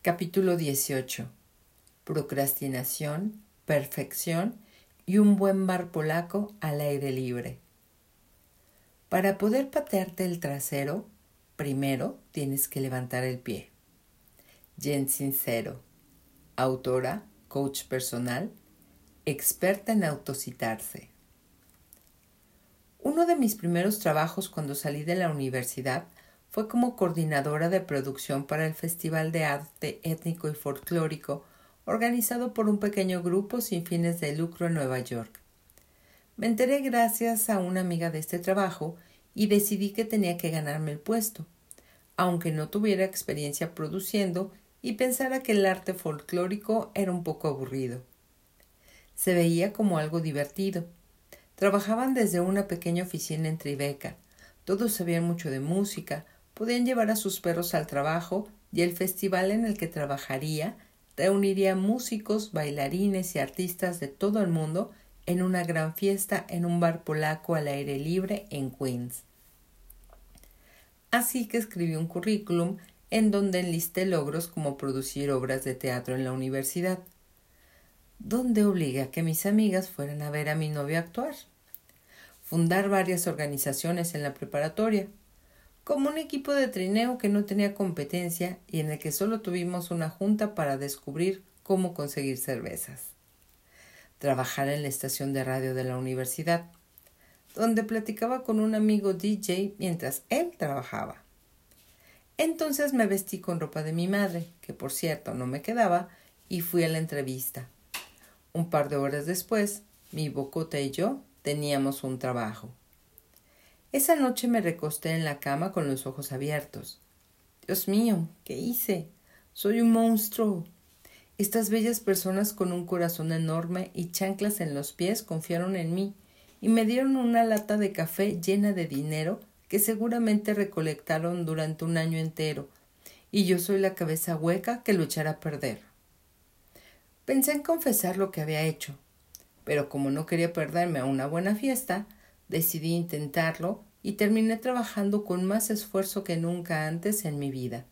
Capítulo 18. Procrastinación, perfección y un buen bar polaco al aire libre. Para poder patearte el trasero, primero tienes que levantar el pie. Jen Sincero, autora, coach personal, experta en autocitarse. Uno de mis primeros trabajos cuando salí de la universidad fue como coordinadora de producción para el Festival de Arte Étnico y Folclórico organizado por un pequeño grupo sin fines de lucro en Nueva York. Me enteré gracias a una amiga de este trabajo y decidí que tenía que ganarme el puesto, aunque no tuviera experiencia produciendo y pensara que el arte folclórico era un poco aburrido. Se veía como algo divertido. Trabajaban desde una pequeña oficina en Tribeca. Todos sabían mucho de música, podían llevar a sus perros al trabajo y el festival en el que trabajaría reuniría músicos, bailarines y artistas de todo el mundo en una gran fiesta en un bar polaco al aire libre en Queens. Así que escribí un currículum en donde enlisté logros como producir obras de teatro en la universidad, donde obligué a que mis amigas fueran a ver a mi novio actuar, fundar varias organizaciones en la preparatoria, como un equipo de trineo que no tenía competencia y en el que solo tuvimos una junta para descubrir cómo conseguir cervezas. Trabajar en la estación de radio de la universidad, donde platicaba con un amigo DJ mientras él trabajaba. Entonces me vestí con ropa de mi madre, que por cierto no me quedaba, y fui a la entrevista. Un par de horas después, mi bocota y yo teníamos un trabajo. Esa noche me recosté en la cama con los ojos abiertos. Dios mío, ¿qué hice? Soy un monstruo. Estas bellas personas con un corazón enorme y chanclas en los pies confiaron en mí y me dieron una lata de café llena de dinero que seguramente recolectaron durante un año entero, y yo soy la cabeza hueca que lo echará a perder. Pensé en confesar lo que había hecho, pero como no quería perderme a una buena fiesta, Decidí intentarlo y terminé trabajando con más esfuerzo que nunca antes en mi vida.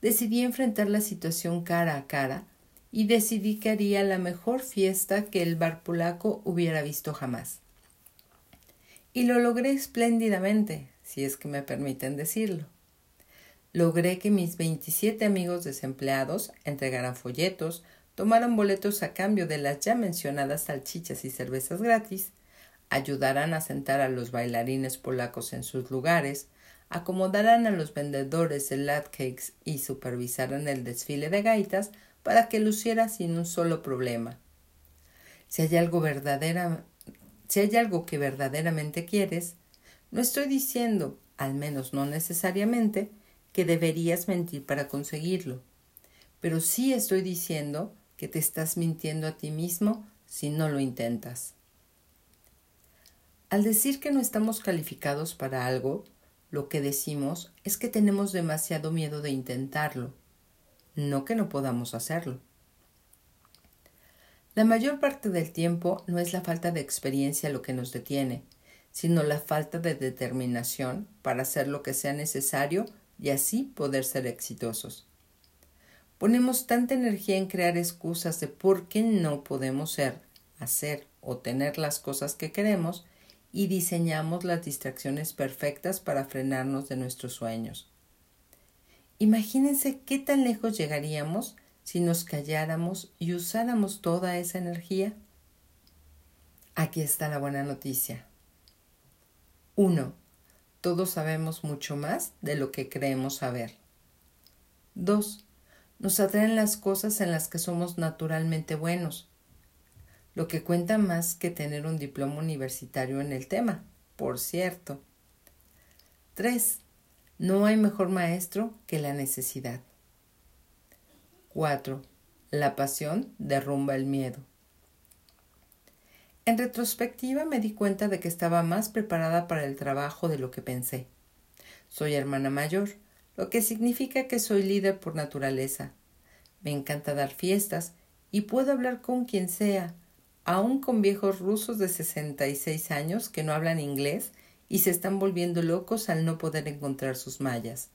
Decidí enfrentar la situación cara a cara y decidí que haría la mejor fiesta que el bar polaco hubiera visto jamás. Y lo logré espléndidamente, si es que me permiten decirlo. Logré que mis veintisiete amigos desempleados entregaran folletos, tomaran boletos a cambio de las ya mencionadas salchichas y cervezas gratis, ayudarán a sentar a los bailarines polacos en sus lugares, acomodarán a los vendedores de latkes y supervisarán el desfile de gaitas para que luciera sin un solo problema. Si hay algo verdadera, si hay algo que verdaderamente quieres, no estoy diciendo, al menos no necesariamente, que deberías mentir para conseguirlo, pero sí estoy diciendo que te estás mintiendo a ti mismo si no lo intentas. Al decir que no estamos calificados para algo, lo que decimos es que tenemos demasiado miedo de intentarlo, no que no podamos hacerlo. La mayor parte del tiempo no es la falta de experiencia lo que nos detiene, sino la falta de determinación para hacer lo que sea necesario y así poder ser exitosos. Ponemos tanta energía en crear excusas de por qué no podemos ser, hacer o tener las cosas que queremos y diseñamos las distracciones perfectas para frenarnos de nuestros sueños. Imagínense qué tan lejos llegaríamos si nos calláramos y usáramos toda esa energía. Aquí está la buena noticia. 1. Todos sabemos mucho más de lo que creemos saber. 2. Nos atraen las cosas en las que somos naturalmente buenos, lo que cuenta más que tener un diploma universitario en el tema, por cierto. 3. No hay mejor maestro que la necesidad. 4. La pasión derrumba el miedo. En retrospectiva me di cuenta de que estaba más preparada para el trabajo de lo que pensé. Soy hermana mayor, lo que significa que soy líder por naturaleza. Me encanta dar fiestas y puedo hablar con quien sea, aún con viejos rusos de 66 años que no hablan inglés y se están volviendo locos al no poder encontrar sus mallas.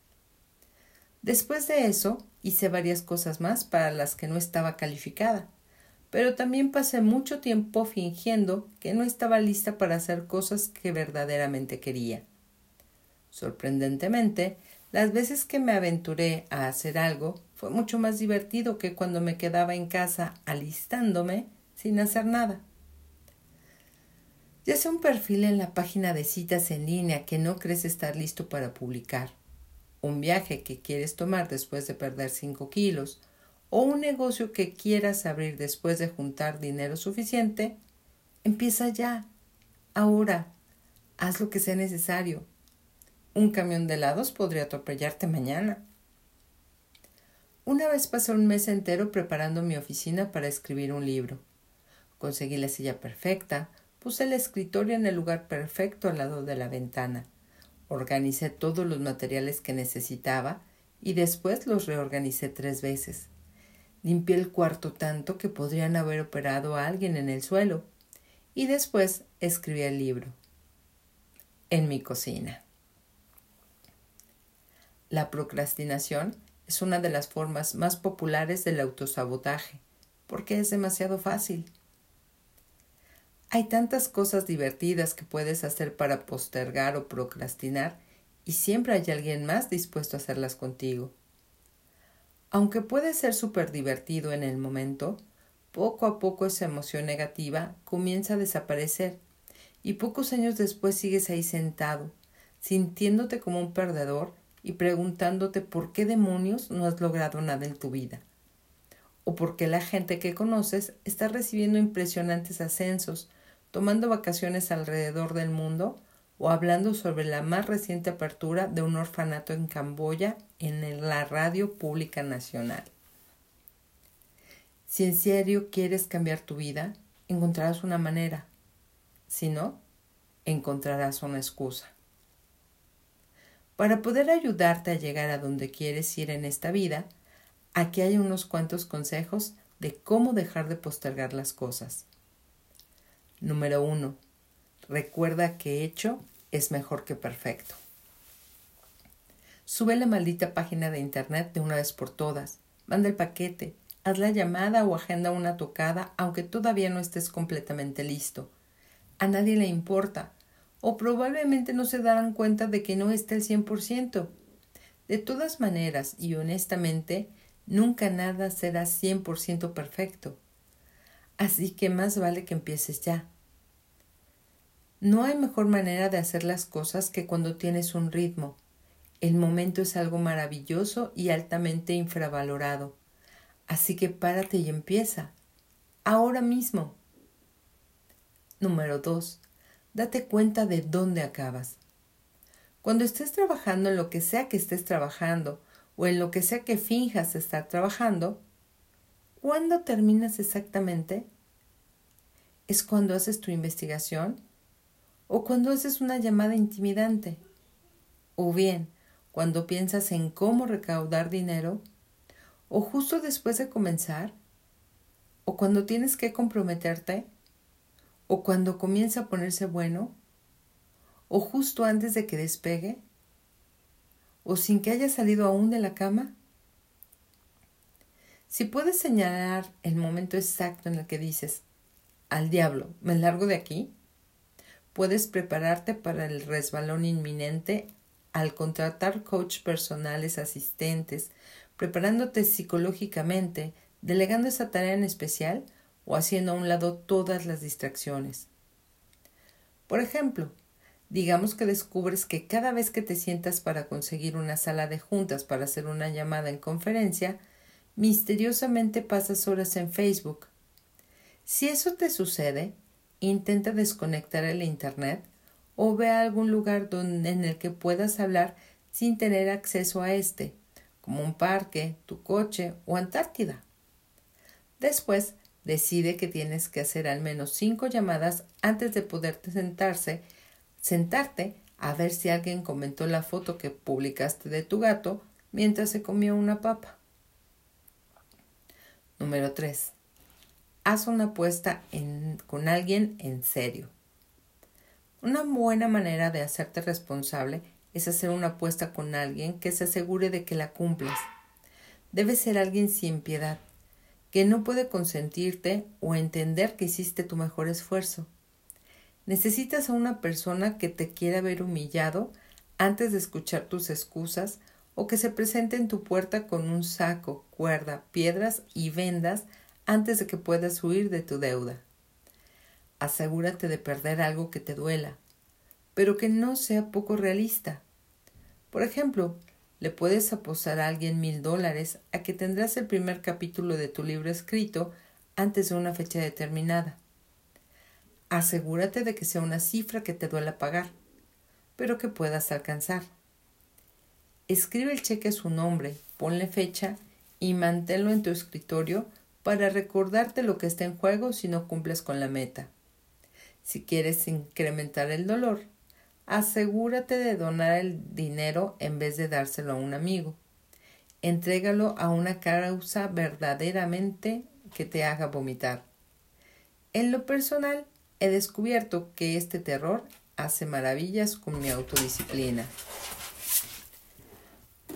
Después de eso, hice varias cosas más para las que no estaba calificada, pero también pasé mucho tiempo fingiendo que no estaba lista para hacer cosas que verdaderamente quería. Sorprendentemente, las veces que me aventuré a hacer algo fue mucho más divertido que cuando me quedaba en casa alistándome sin hacer nada. Ya sea un perfil en la página de citas en línea que no crees estar listo para publicar, un viaje que quieres tomar después de perder 5 kilos, o un negocio que quieras abrir después de juntar dinero suficiente, empieza ya, ahora, haz lo que sea necesario. Un camión de helados podría atropellarte mañana. Una vez pasé un mes entero preparando mi oficina para escribir un libro. Conseguí la silla perfecta, puse el escritorio en el lugar perfecto al lado de la ventana, organicé todos los materiales que necesitaba y después los reorganicé tres veces. Limpié el cuarto tanto que podrían haber operado a alguien en el suelo y después escribí el libro. En mi cocina. La procrastinación es una de las formas más populares del autosabotaje, porque es demasiado fácil. Hay tantas cosas divertidas que puedes hacer para postergar o procrastinar y siempre hay alguien más dispuesto a hacerlas contigo. Aunque puede ser súper divertido en el momento, poco a poco esa emoción negativa comienza a desaparecer y pocos años después sigues ahí sentado, sintiéndote como un perdedor y preguntándote por qué demonios no has logrado nada en tu vida. O por qué la gente que conoces está recibiendo impresionantes ascensos, tomando vacaciones alrededor del mundo o hablando sobre la más reciente apertura de un orfanato en Camboya en la radio pública nacional. Si en serio quieres cambiar tu vida, encontrarás una manera. Si no, encontrarás una excusa. Para poder ayudarte a llegar a donde quieres ir en esta vida, aquí hay unos cuantos consejos de cómo dejar de postergar las cosas. Número 1. Recuerda que hecho es mejor que perfecto. Sube la maldita página de internet de una vez por todas. Manda el paquete. Haz la llamada o agenda una tocada aunque todavía no estés completamente listo. A nadie le importa o probablemente no se darán cuenta de que no está el 100%. De todas maneras y honestamente, nunca nada será 100% perfecto. Así que más vale que empieces ya. No hay mejor manera de hacer las cosas que cuando tienes un ritmo. El momento es algo maravilloso y altamente infravalorado. Así que párate y empieza. Ahora mismo. Número 2 date cuenta de dónde acabas. Cuando estés trabajando en lo que sea que estés trabajando o en lo que sea que finjas estar trabajando, ¿cuándo terminas exactamente? ¿Es cuando haces tu investigación? ¿O cuando haces una llamada intimidante? ¿O bien cuando piensas en cómo recaudar dinero? ¿O justo después de comenzar? ¿O cuando tienes que comprometerte? o cuando comienza a ponerse bueno, o justo antes de que despegue, o sin que haya salido aún de la cama. Si puedes señalar el momento exacto en el que dices, al diablo, me largo de aquí, puedes prepararte para el resbalón inminente al contratar coach personales asistentes, preparándote psicológicamente, delegando esa tarea en especial o haciendo a un lado todas las distracciones. Por ejemplo, digamos que descubres que cada vez que te sientas para conseguir una sala de juntas para hacer una llamada en conferencia, misteriosamente pasas horas en Facebook. Si eso te sucede, intenta desconectar el Internet o ve a algún lugar donde, en el que puedas hablar sin tener acceso a este, como un parque, tu coche o Antártida. Después, decide que tienes que hacer al menos cinco llamadas antes de poderte sentarse, sentarte a ver si alguien comentó la foto que publicaste de tu gato mientras se comía una papa. Número 3. Haz una apuesta con alguien en serio. Una buena manera de hacerte responsable es hacer una apuesta con alguien que se asegure de que la cumplas. debe ser alguien sin piedad, que no puede consentirte o entender que hiciste tu mejor esfuerzo. Necesitas a una persona que te quiera ver humillado antes de escuchar tus excusas o que se presente en tu puerta con un saco, cuerda, piedras y vendas antes de que puedas huir de tu deuda. Asegúrate de perder algo que te duela, pero que no sea poco realista. Por ejemplo, le puedes apostar a alguien mil dólares a que tendrás el primer capítulo de tu libro escrito antes de una fecha determinada. Asegúrate de que sea una cifra que te duela pagar, pero que puedas alcanzar. Escribe el cheque a su nombre, ponle fecha y manténlo en tu escritorio para recordarte lo que está en juego si no cumples con la meta. Si quieres incrementar el dolor, asegúrate de donar el dinero en vez de dárselo a un amigo. Entrégalo a una causa verdaderamente que te haga vomitar. En lo personal, he descubierto que este terror hace maravillas con mi autodisciplina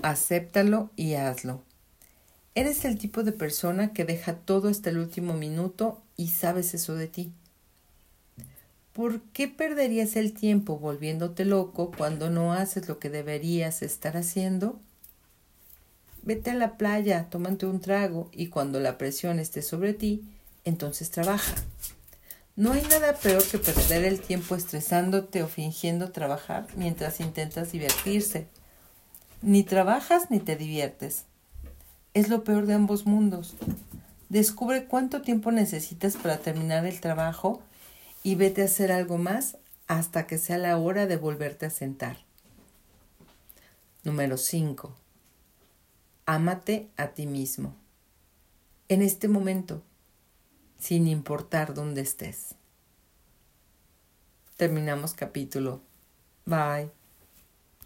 acéptalo y hazlo. Eres el tipo de persona que deja todo hasta el último minuto y sabes eso de ti. ¿Por qué perderías el tiempo volviéndote loco cuando no haces lo que deberías estar haciendo? Vete a la playa, tómate un trago y cuando la presión esté sobre ti, entonces trabaja. No hay nada peor que perder el tiempo estresándote o fingiendo trabajar mientras intentas divertirse. Ni trabajas ni te diviertes. Es lo peor de ambos mundos. Descubre cuánto tiempo necesitas para terminar el trabajo y vete a hacer algo más hasta que sea la hora de volverte a sentar. Número 5. Ámate a ti mismo. En este momento, sin importar dónde estés. Terminamos capítulo. Bye.